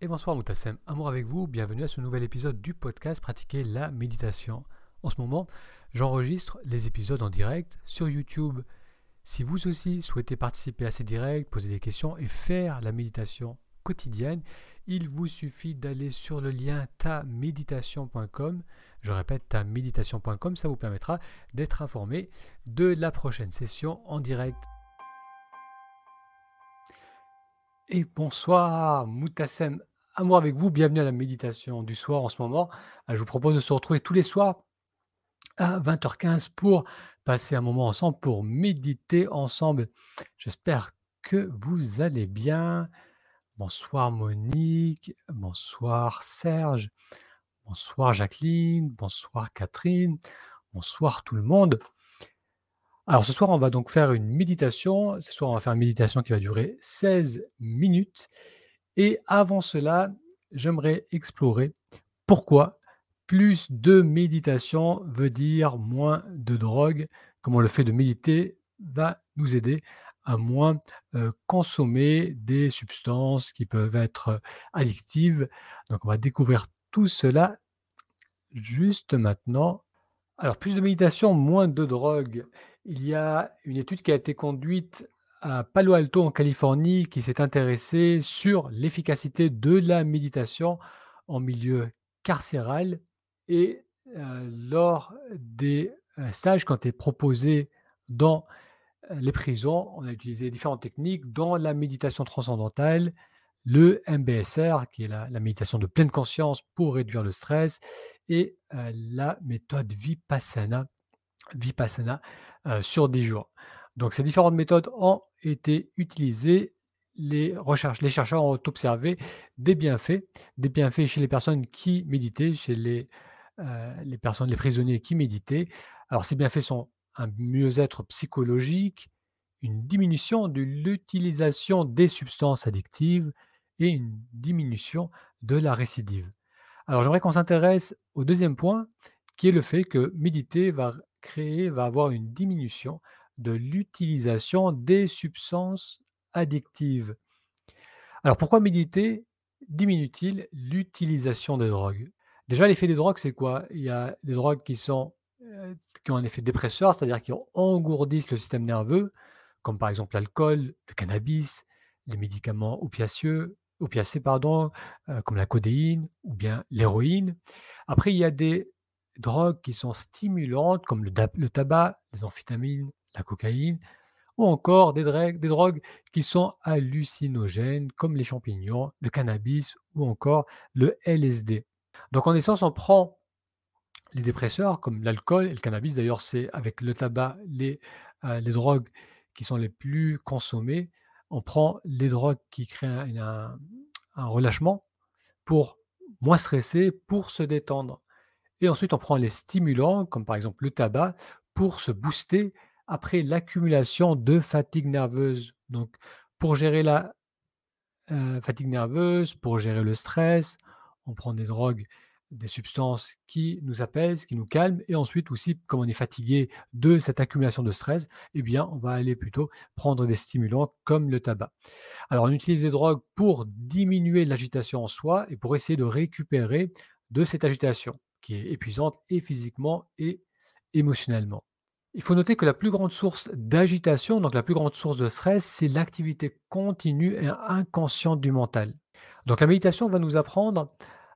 et bonsoir Moutassem, amour avec vous, bienvenue à ce nouvel épisode du podcast Pratiquer la méditation. En ce moment, j'enregistre les épisodes en direct sur YouTube. Si vous aussi souhaitez participer à ces directs, poser des questions et faire la méditation quotidienne, il vous suffit d'aller sur le lien taméditation.com. Je répète, taméditation.com, ça vous permettra d'être informé de la prochaine session en direct. Et bonsoir Moutassem, amour avec vous, bienvenue à la méditation du soir en ce moment. Euh, je vous propose de se retrouver tous les soirs à 20h15 pour passer un moment ensemble, pour méditer ensemble. J'espère que vous allez bien. Bonsoir Monique, bonsoir Serge, bonsoir Jacqueline, bonsoir Catherine, bonsoir tout le monde. Alors ce soir, on va donc faire une méditation. Ce soir, on va faire une méditation qui va durer 16 minutes. Et avant cela, j'aimerais explorer pourquoi plus de méditation veut dire moins de drogue, comment le fait de méditer va nous aider à moins euh, consommer des substances qui peuvent être addictives. Donc on va découvrir tout cela juste maintenant. Alors plus de méditation, moins de drogue. Il y a une étude qui a été conduite à Palo Alto en Californie qui s'est intéressée sur l'efficacité de la méditation en milieu carcéral et euh, lors des euh, stages qui ont été proposés dans euh, les prisons, on a utilisé différentes techniques dont la méditation transcendantale, le MBSR qui est la, méditation de pleine conscience pour réduire le stress et la méthode Vipassana Vipassana sur 10 jours. Donc ces différentes méthodes ont été utilisées. Les, recherches, les chercheurs ont observé des bienfaits, des bienfaits chez les personnes qui méditaient, chez les, les personnes, les prisonniers qui méditaient. Alors ces bienfaits sont un mieux-être psychologique, une diminution de l'utilisation des substances addictives et une diminution de la récidive. Alors j'aimerais qu'on s'intéresse au deuxième point, qui est le fait que méditer va va avoir une diminution de l'utilisation des substances addictives. Alors pourquoi méditer diminue-t-il l'utilisation des drogues? Déjà, l'effet des drogues, c'est quoi? Il y a des drogues qui, sont, euh, qui ont un effet dépresseur, c'est-à-dire qui engourdissent le système nerveux, comme par exemple l'alcool, le cannabis, les médicaments opiaceux, opiacés, pardon, euh, comme la codéine ou bien l'héroïne. Après, il y a des drogues qui sont stimulantes, comme le, tabac, les amphétamines, la cocaïne, ou encore des, drogues qui sont hallucinogènes, comme les champignons, le cannabis ou encore le LSD. Donc en essence, on prend les dépresseurs comme l'alcool et le cannabis. D'ailleurs, c'est avec le tabac les, euh, les drogues qui sont les plus consommées. On prend les drogues qui créent un relâchement pour moins stresser, pour se détendre. Et ensuite, on prend les stimulants, comme par exemple le tabac, pour se booster après l'accumulation de fatigue nerveuse. Donc, pour gérer la euh, fatigue nerveuse, pour gérer le stress, on prend des drogues, des substances qui nous apaisent, qui nous calment. Et ensuite aussi, comme on est fatigué de cette accumulation de stress, eh bien, on va aller plutôt prendre des stimulants comme le tabac. Alors, on utilise des drogues pour diminuer l'agitation en soi et pour essayer de récupérer de cette agitation qui est épuisante et physiquement et émotionnellement. Il faut noter que la plus grande source d'agitation, donc la plus grande source de stress, c'est l'activité continue et inconsciente du mental. Donc la méditation va nous apprendre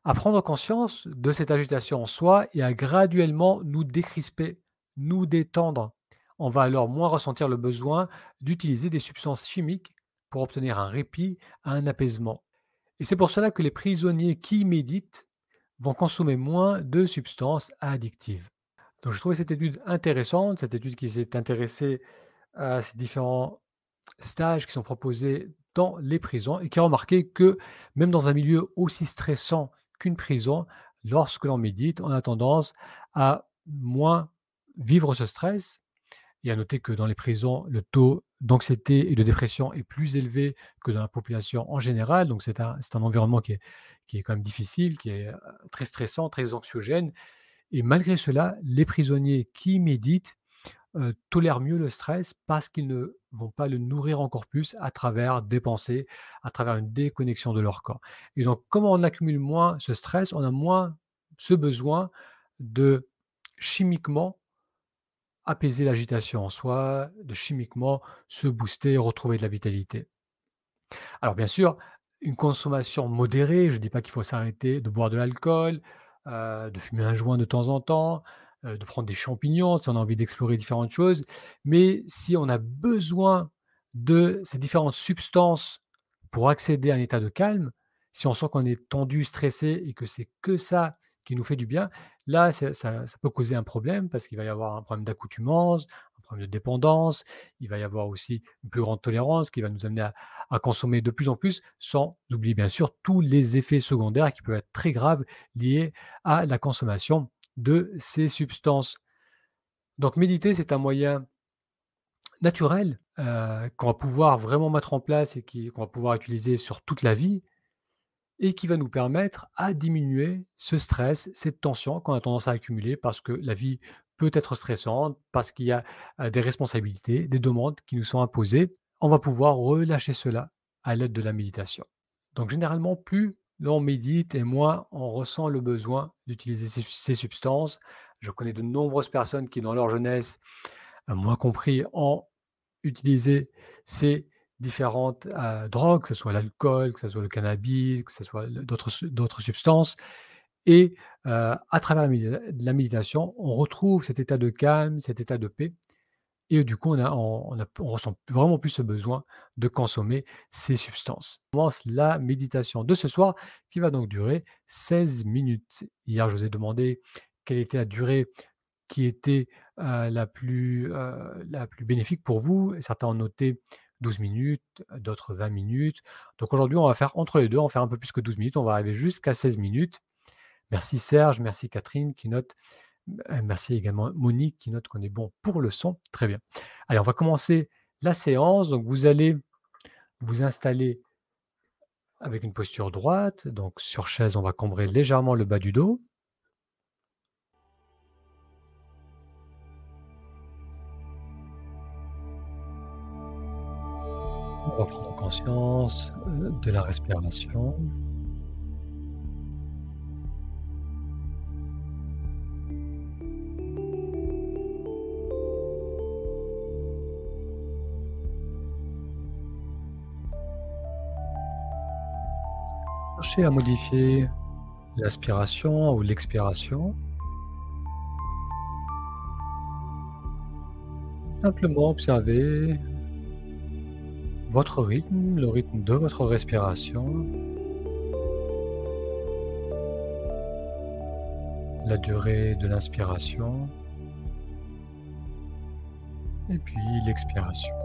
à prendre conscience de cette agitation en soi et à graduellement nous décrisper, nous détendre. On va alors moins ressentir le besoin d'utiliser des substances chimiques pour obtenir un répit, un apaisement. Et c'est pour cela que les prisonniers qui méditent vont consommer moins de substances addictives. Donc je trouvais cette étude intéressante, cette étude qui s'est intéressée à ces différents stages qui sont proposés dans les prisons et qui a remarqué que même dans un milieu aussi stressant qu'une prison, lorsque l'on médite, on a tendance à moins vivre ce stress. Et à noter que dans les prisons, le taux d'anxiété et de dépression est plus élevé que dans la population en général. Donc c'est un, un, environnement qui est, qui est quand même difficile, qui est euh, très stressant, très anxiogène. Et malgré cela, les prisonniers qui méditent heu, tolèrent mieux le stress parce qu'ils ne vont pas le nourrir encore plus à travers des pensées, à travers une déconnexion de leur corps et donc comment on accumule moins ce stress, on a moins ce besoin de chimiquement apaiser l'agitation en soi, de chimiquement se booster et retrouver de la vitalité. Alors bien sûr, une consommation modérée, je dis pas qu'il faut s'arrêter de boire de l'alcool, heu, de fumer un joint de temps en temps, heu, de prendre des champignons si on a envie d'explorer différentes choses. Mais si on a besoin de ces différentes substances pour accéder à un état de calme, si on sent qu'on est tendu, stressé et que c'est que ça qui nous fait du bien, là, ça peut causer un problème parce qu'il va y avoir un problème d'accoutumance, un problème de dépendance. Il va y avoir aussi une plus grande tolérance qui va nous amener à consommer de plus en plus, sans oublier bien sûr tous les effets secondaires qui peuvent être très graves liés à la consommation de ces substances. Donc méditer, c'est un moyen naturel, heu, qu'on va pouvoir vraiment mettre en place et qu'on va pouvoir utiliser sur toute la vie et qui va nous permettre à diminuer ce stress, cette tension qu'on a tendance à accumuler parce que la vie peut être stressante, parce qu'il y a, heu, des responsabilités, des demandes qui nous sont imposées. On va pouvoir relâcher cela à l'aide de la méditation. Donc généralement, plus l'on médite et moins on ressent le besoin d'utiliser ces ces substances. Je connais de nombreuses personnes qui, dans leur jeunesse, heu, moi compris, ont utilisé ces différentes, heu, drogues, que ce soit l'alcool, que ça soit le cannabis, que ça soit d'autres su d'autres substances et heu, à travers la médita la méditation, on retrouve cet état de calme, cet état de paix et du coup, on a on ressent vraiment plus ce besoin de consommer ces substances. On commence la méditation de ce soir qui va donc durer 16 minutes. Hier, je vous ai demandé quelle était la durée qui était, heu, la plus, la plus bénéfique pour vous. Certains ont noté 12 minutes, d'autres 20 minutes. Donc aujourd'hui, on va faire entre les 2, on va faire un peu plus que 12 minutes, on va arriver jusqu'à 16 minutes. Merci Serge, merci Catherine qui note, merci également Monique qui note qu'on est bon pour le son. Très bien. Allez, on va commencer la séance. Donc vous allez vous installer avec une posture droite. Donc sur chaise, on va cambrer légèrement le bas du dos. On va prendre conscience, heu, de la respiration. Cherchez à modifier l'aspiration ou l'expiration. Simplement observer votre rythme, le rythme de votre respiration. La durée de l'inspiration et puis l'expiration.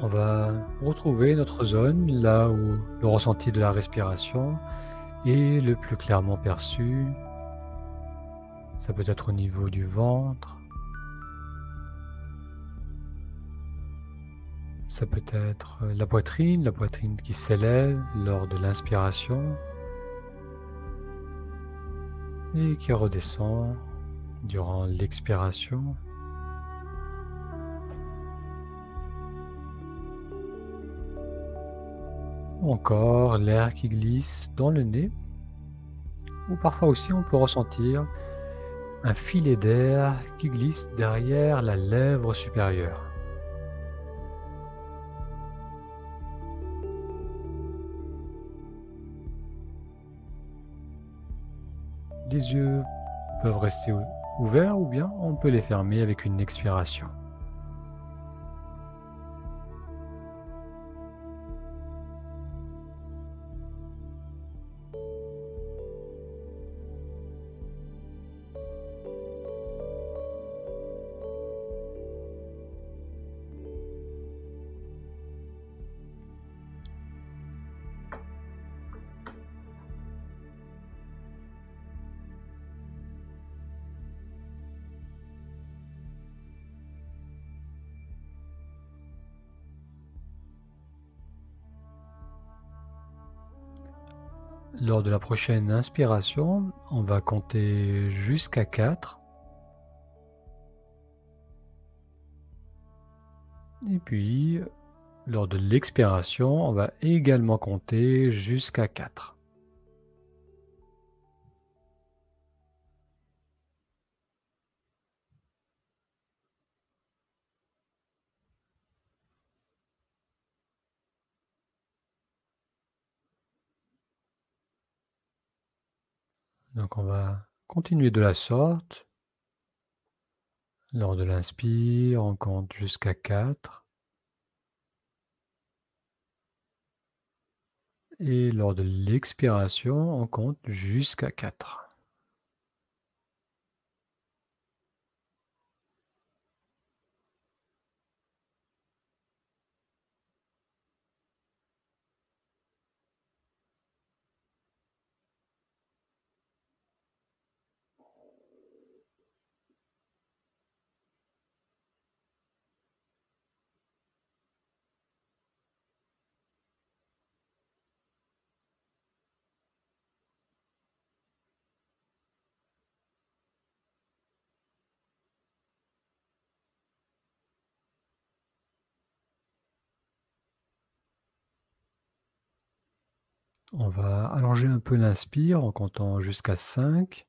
On va retrouver notre zone, là où le ressenti de la respiration est le plus clairement perçu. Ça peut être au niveau du ventre. Ça peut être la poitrine, la poitrine qui s'élève lors de l'inspiration et qui redescend durant l'expiration. encore l'air qui glisse dans le nez, ou parfois aussi on peut ressentir un filet d'air qui glisse derrière la lèvre supérieure. Les yeux peuvent rester ouverts ou bien on peut les fermer avec une expiration. Lors de la prochaine inspiration, on va compter jusqu'à 4. Et puis, lors de l'expiration, on va également compter jusqu'à 4. Donc on va continuer de la sorte. Lors de l'inspire, on compte jusqu'à 4. Et lors de l'expiration, on compte jusqu'à 4. On va allonger un peu l'inspire en comptant jusqu'à 5.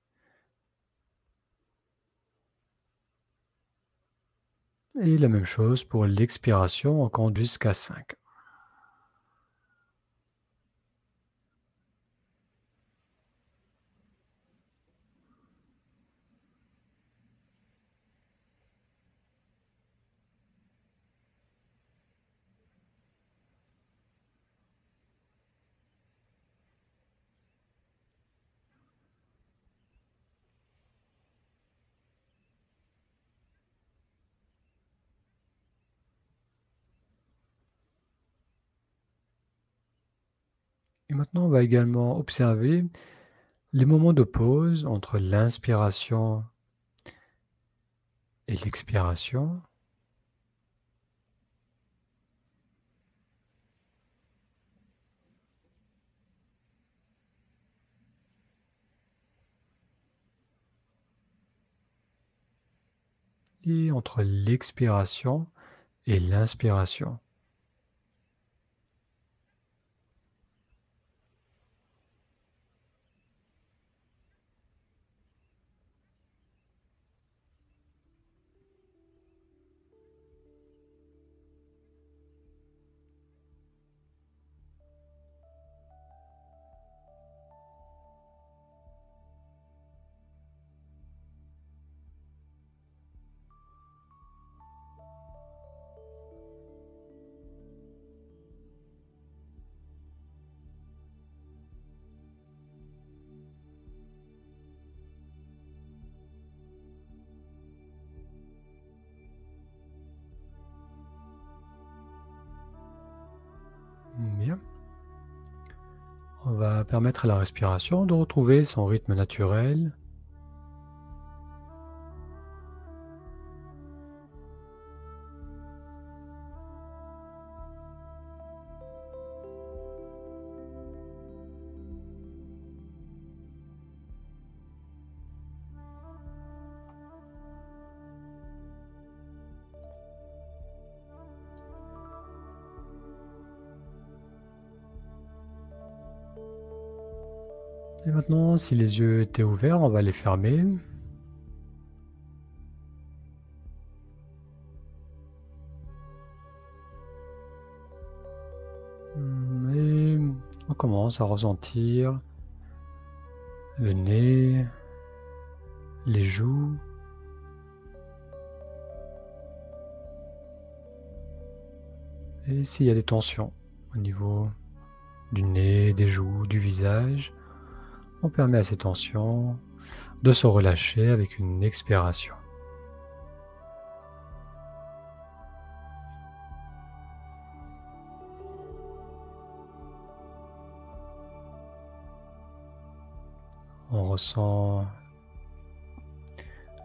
Et la même chose pour l'expiration, on compte jusqu'à 5. Et maintenant, on va également observer les moments de pause entre l'inspiration et l'expiration. Et entre l'expiration et l'inspiration. Va permettre à la respiration de retrouver son rythme naturel. Et maintenant, si les yeux étaient ouverts, on va les fermer. Et on commence à ressentir le nez, les joues, et s'il y a des tensions au niveau du nez, des joues, du visage, on permet à ces tensions de se relâcher avec une expiration. On ressent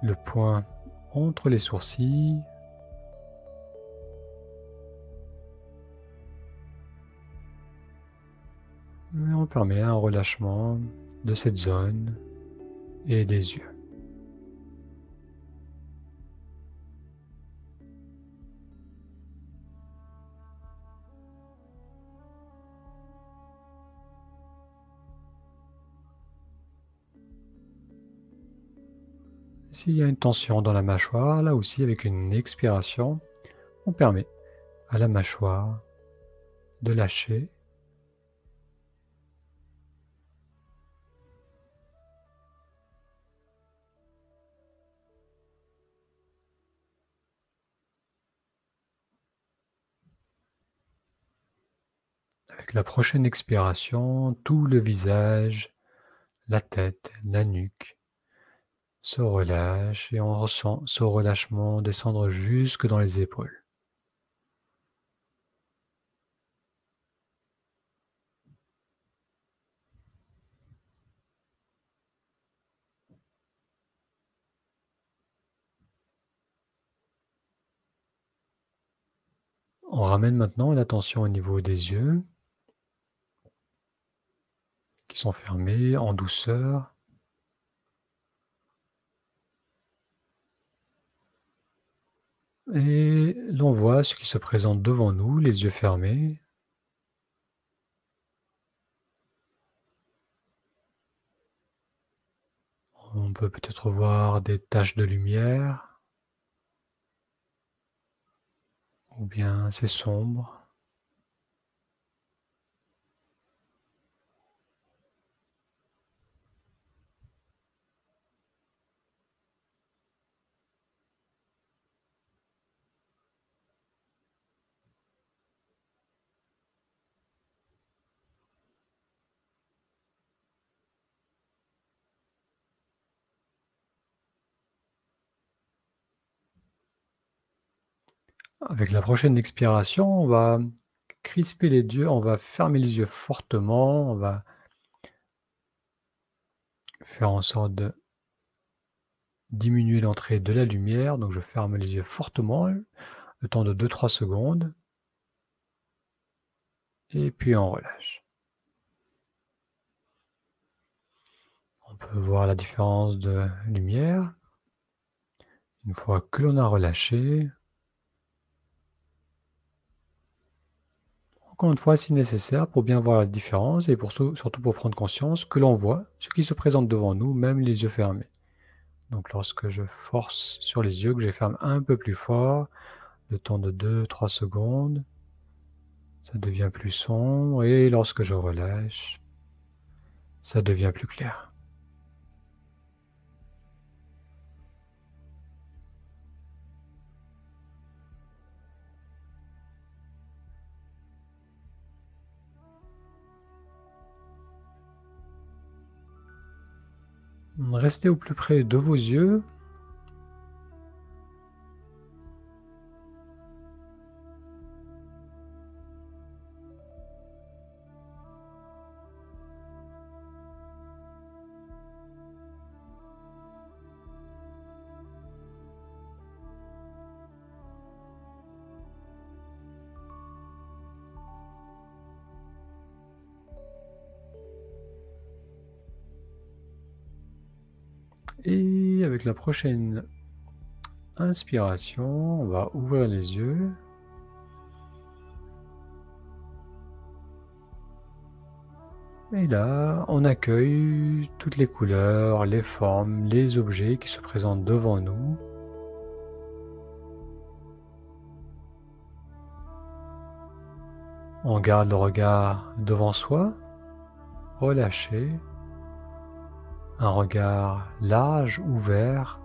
le point entre les sourcils. Et on permet un relâchement de cette zone et des yeux. S'il y a une tension dans la mâchoire, là aussi avec une expiration, on permet à la mâchoire de lâcher. Avec la prochaine expiration, tout le visage, la tête, la nuque se relâche et on ressent ce relâchement descendre jusque dans les épaules. On ramène maintenant l'attention au niveau des yeux fermés en douceur. Et l'on voit ce qui se présente devant nous, les yeux fermés. On peut peut-être voir des taches de lumière, ou bien c'est sombre. Avec la prochaine expiration, on va crisper les yeux, on va fermer les yeux fortement, on va faire en sorte de diminuer l'entrée de la lumière. Donc je ferme les yeux fortement, le temps de 2-3 secondes. Et puis on relâche. On peut voir la différence de lumière. Une fois que l'on a relâché, Encore une fois, si nécessaire, pour bien voir la différence et surtout pour prendre conscience que l'on voit ce qui se présente devant nous, même les yeux fermés. Donc lorsque je force sur les yeux, que je ferme un peu plus fort, le temps de 2-3 secondes, ça devient plus sombre et lorsque je relâche, ça devient plus clair. Restez au plus près de vos yeux. La prochaine inspiration, on va ouvrir les yeux. Et là, on accueille toutes les couleurs, les formes, les objets qui se présentent devant nous. On garde le regard devant soi, relâché un regard large, ouvert,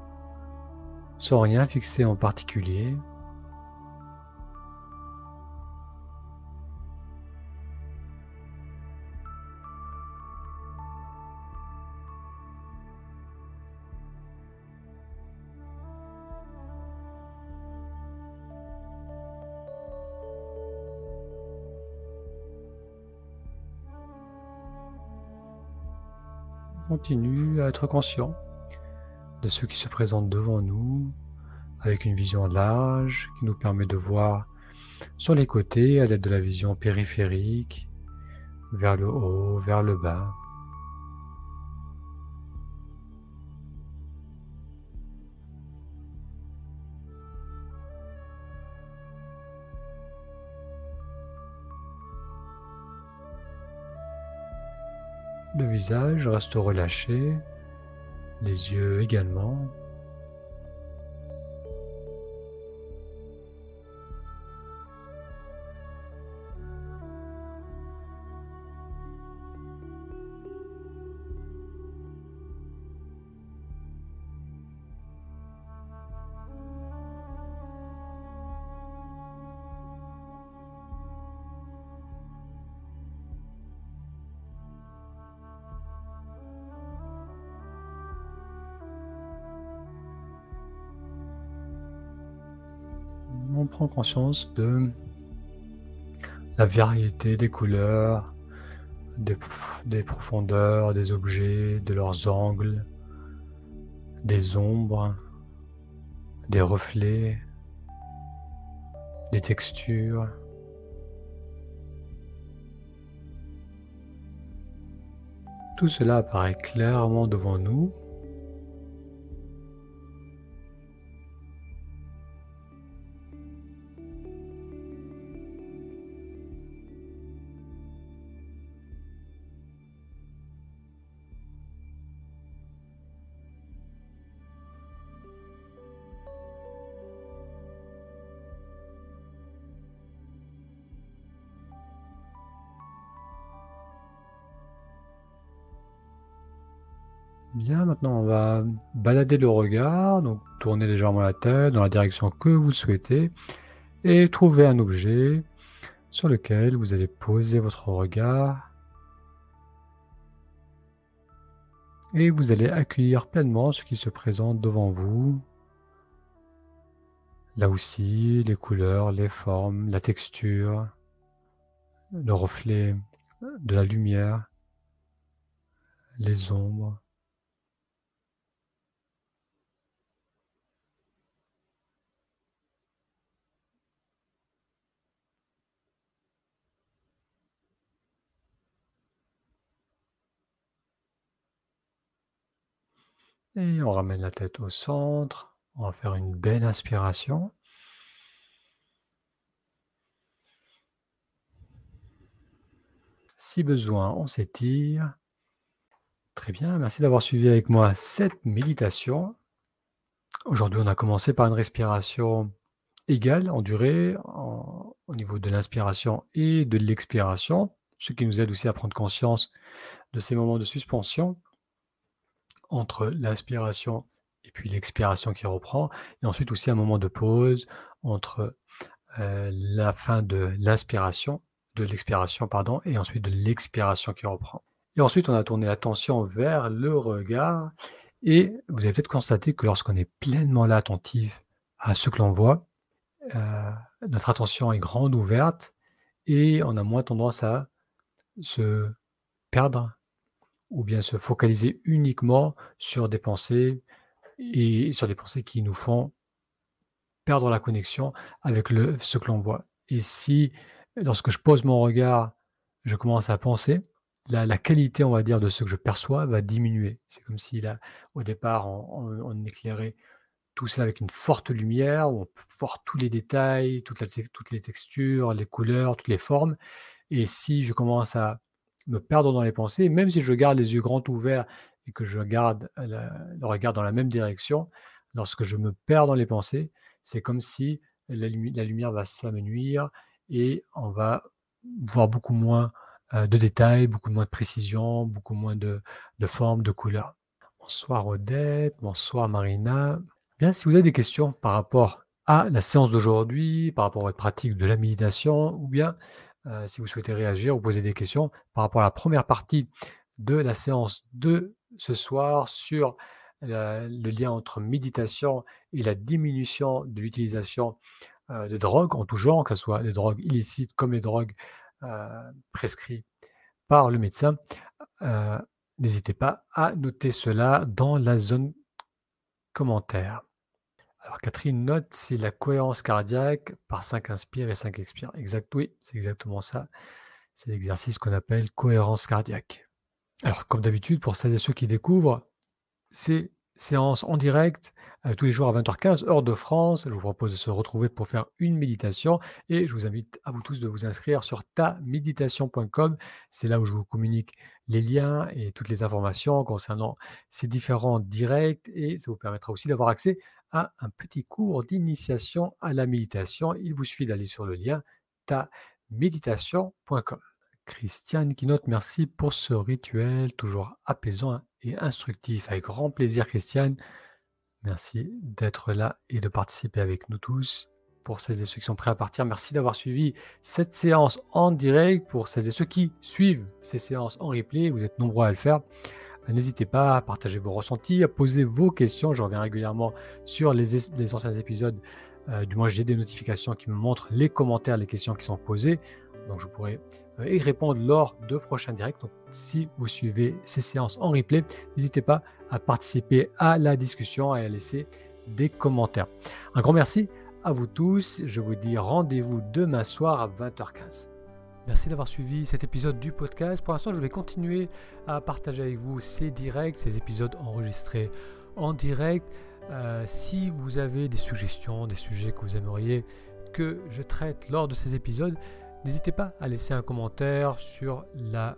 sans rien fixer en particulier. Continue à être conscient de ce qui se présente devant nous avec une vision large qui nous permet de voir sur les côtés à l'aide de la vision périphérique, vers le haut, vers le bas. Le visage reste relâché, les yeux également. Prend conscience de la variété des couleurs, des, profondeurs, des objets, de leurs angles, des ombres, des reflets, des textures. Tout cela apparaît clairement devant nous Bien, maintenant on va balader le regard, donc tourner légèrement la tête dans la direction que vous souhaitez et trouver un objet sur lequel vous allez poser votre regard et vous allez accueillir pleinement ce qui se présente devant vous. Là aussi, les couleurs, les formes, la texture, le reflet de la lumière, les ombres. Et on ramène la tête au centre. On va faire une belle inspiration. Si besoin, on s'étire. Très bien, merci d'avoir suivi avec moi cette méditation. Aujourd'hui, on a commencé par une respiration égale en durée au niveau de l'inspiration et de l'expiration, ce qui nous aide aussi à prendre conscience de ces moments de suspension entre l'inspiration et puis l'expiration qui reprend, et ensuite aussi un moment de pause entre euh, la fin de l'inspiration, de l'expiration, pardon, et ensuite de l'expiration qui reprend. Et ensuite, on a tourné l'attention vers le regard, et vous avez peut-être constaté que lorsqu'on est pleinement là attentif à ce que l'on voit, euh, notre attention est grande, ouverte, et on a moins tendance à se perdre ou bien se focaliser uniquement sur des pensées et sur des pensées qui nous font perdre la connexion avec ce que l'on voit. Et si, lorsque je pose mon regard, je commence à penser, la, qualité, on va dire, de ce que je perçois va diminuer. C'est comme si, là, au départ, on, éclairait tout cela avec une forte lumière, où on peut voir tous les détails, toutes les textures, les couleurs, toutes les formes. Et si je commence à me perdre dans les pensées, même si je garde les yeux grands ouverts et que je garde le regard dans la même direction, lorsque je me perds dans les pensées, c'est comme si la, lumière va s'amenuire et on va voir beaucoup moins euh, de détails, beaucoup moins de précision, beaucoup moins de, formes, de couleurs. Bonsoir Odette, bonsoir Marina. Bien, si vous avez des questions par rapport à la séance d'aujourd'hui, par rapport à votre pratique de la méditation, ou bien euh, si vous souhaitez réagir ou poser des questions par rapport à la première partie de la séance de ce soir sur le lien entre méditation et la diminution de l'utilisation euh, de drogues en tout genre, que ce soit les drogues illicites comme les drogues euh, prescrites par le médecin. N'hésitez pas à noter cela dans la zone commentaire. Alors Catherine note, c'est la cohérence cardiaque par 5 inspire et 5 expire. Exact, oui, c'est exactement ça. C'est l'exercice qu'on appelle cohérence cardiaque. Alors comme d'habitude, pour celles et ceux qui découvrent, c'est séance en direct euh, tous les jours à 20h15, heure de France. Je vous propose de se retrouver pour faire une méditation et je vous invite à vous tous de vous inscrire sur taméditation.com. C'est là où je vous communique les liens et toutes les informations concernant ces différents directs et ça vous permettra aussi d'avoir accès un petit cours d'initiation à la méditation. Il vous suffit d'aller sur le lien taméditation.com. Christiane qui note merci pour ce rituel toujours apaisant et instructif. Avec grand plaisir, Christiane. Merci d'être là et de participer avec nous tous. Pour celles et ceux qui sont prêts à partir, merci d'avoir suivi cette séance en direct. Pour celles et ceux qui suivent ces séances en replay, vous êtes nombreux à le faire. N'hésitez pas à partager vos ressentis, à poser vos questions. Je reviens régulièrement sur les, anciens épisodes. Euh, du moins, j'ai des notifications qui me montrent les commentaires, les questions qui sont posées. Donc, je pourrai euh, y répondre lors de prochains directs. Donc, si vous suivez ces séances en replay, n'hésitez pas à participer à la discussion et à laisser des commentaires. Un grand merci à vous tous. Je vous dis rendez-vous demain soir à 20h15. Merci d'avoir suivi cet épisode du podcast. Pour l'instant, je vais continuer à partager avec vous ces directs, ces épisodes enregistrés en direct. Euh, si vous avez des suggestions, des sujets que vous aimeriez que je traite lors de ces épisodes, n'hésitez pas à laisser un commentaire sur euh,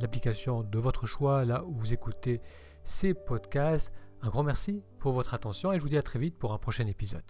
l'application de votre choix, là où vous écoutez ces podcasts. Un grand merci pour votre attention et je vous dis à très vite pour un prochain épisode.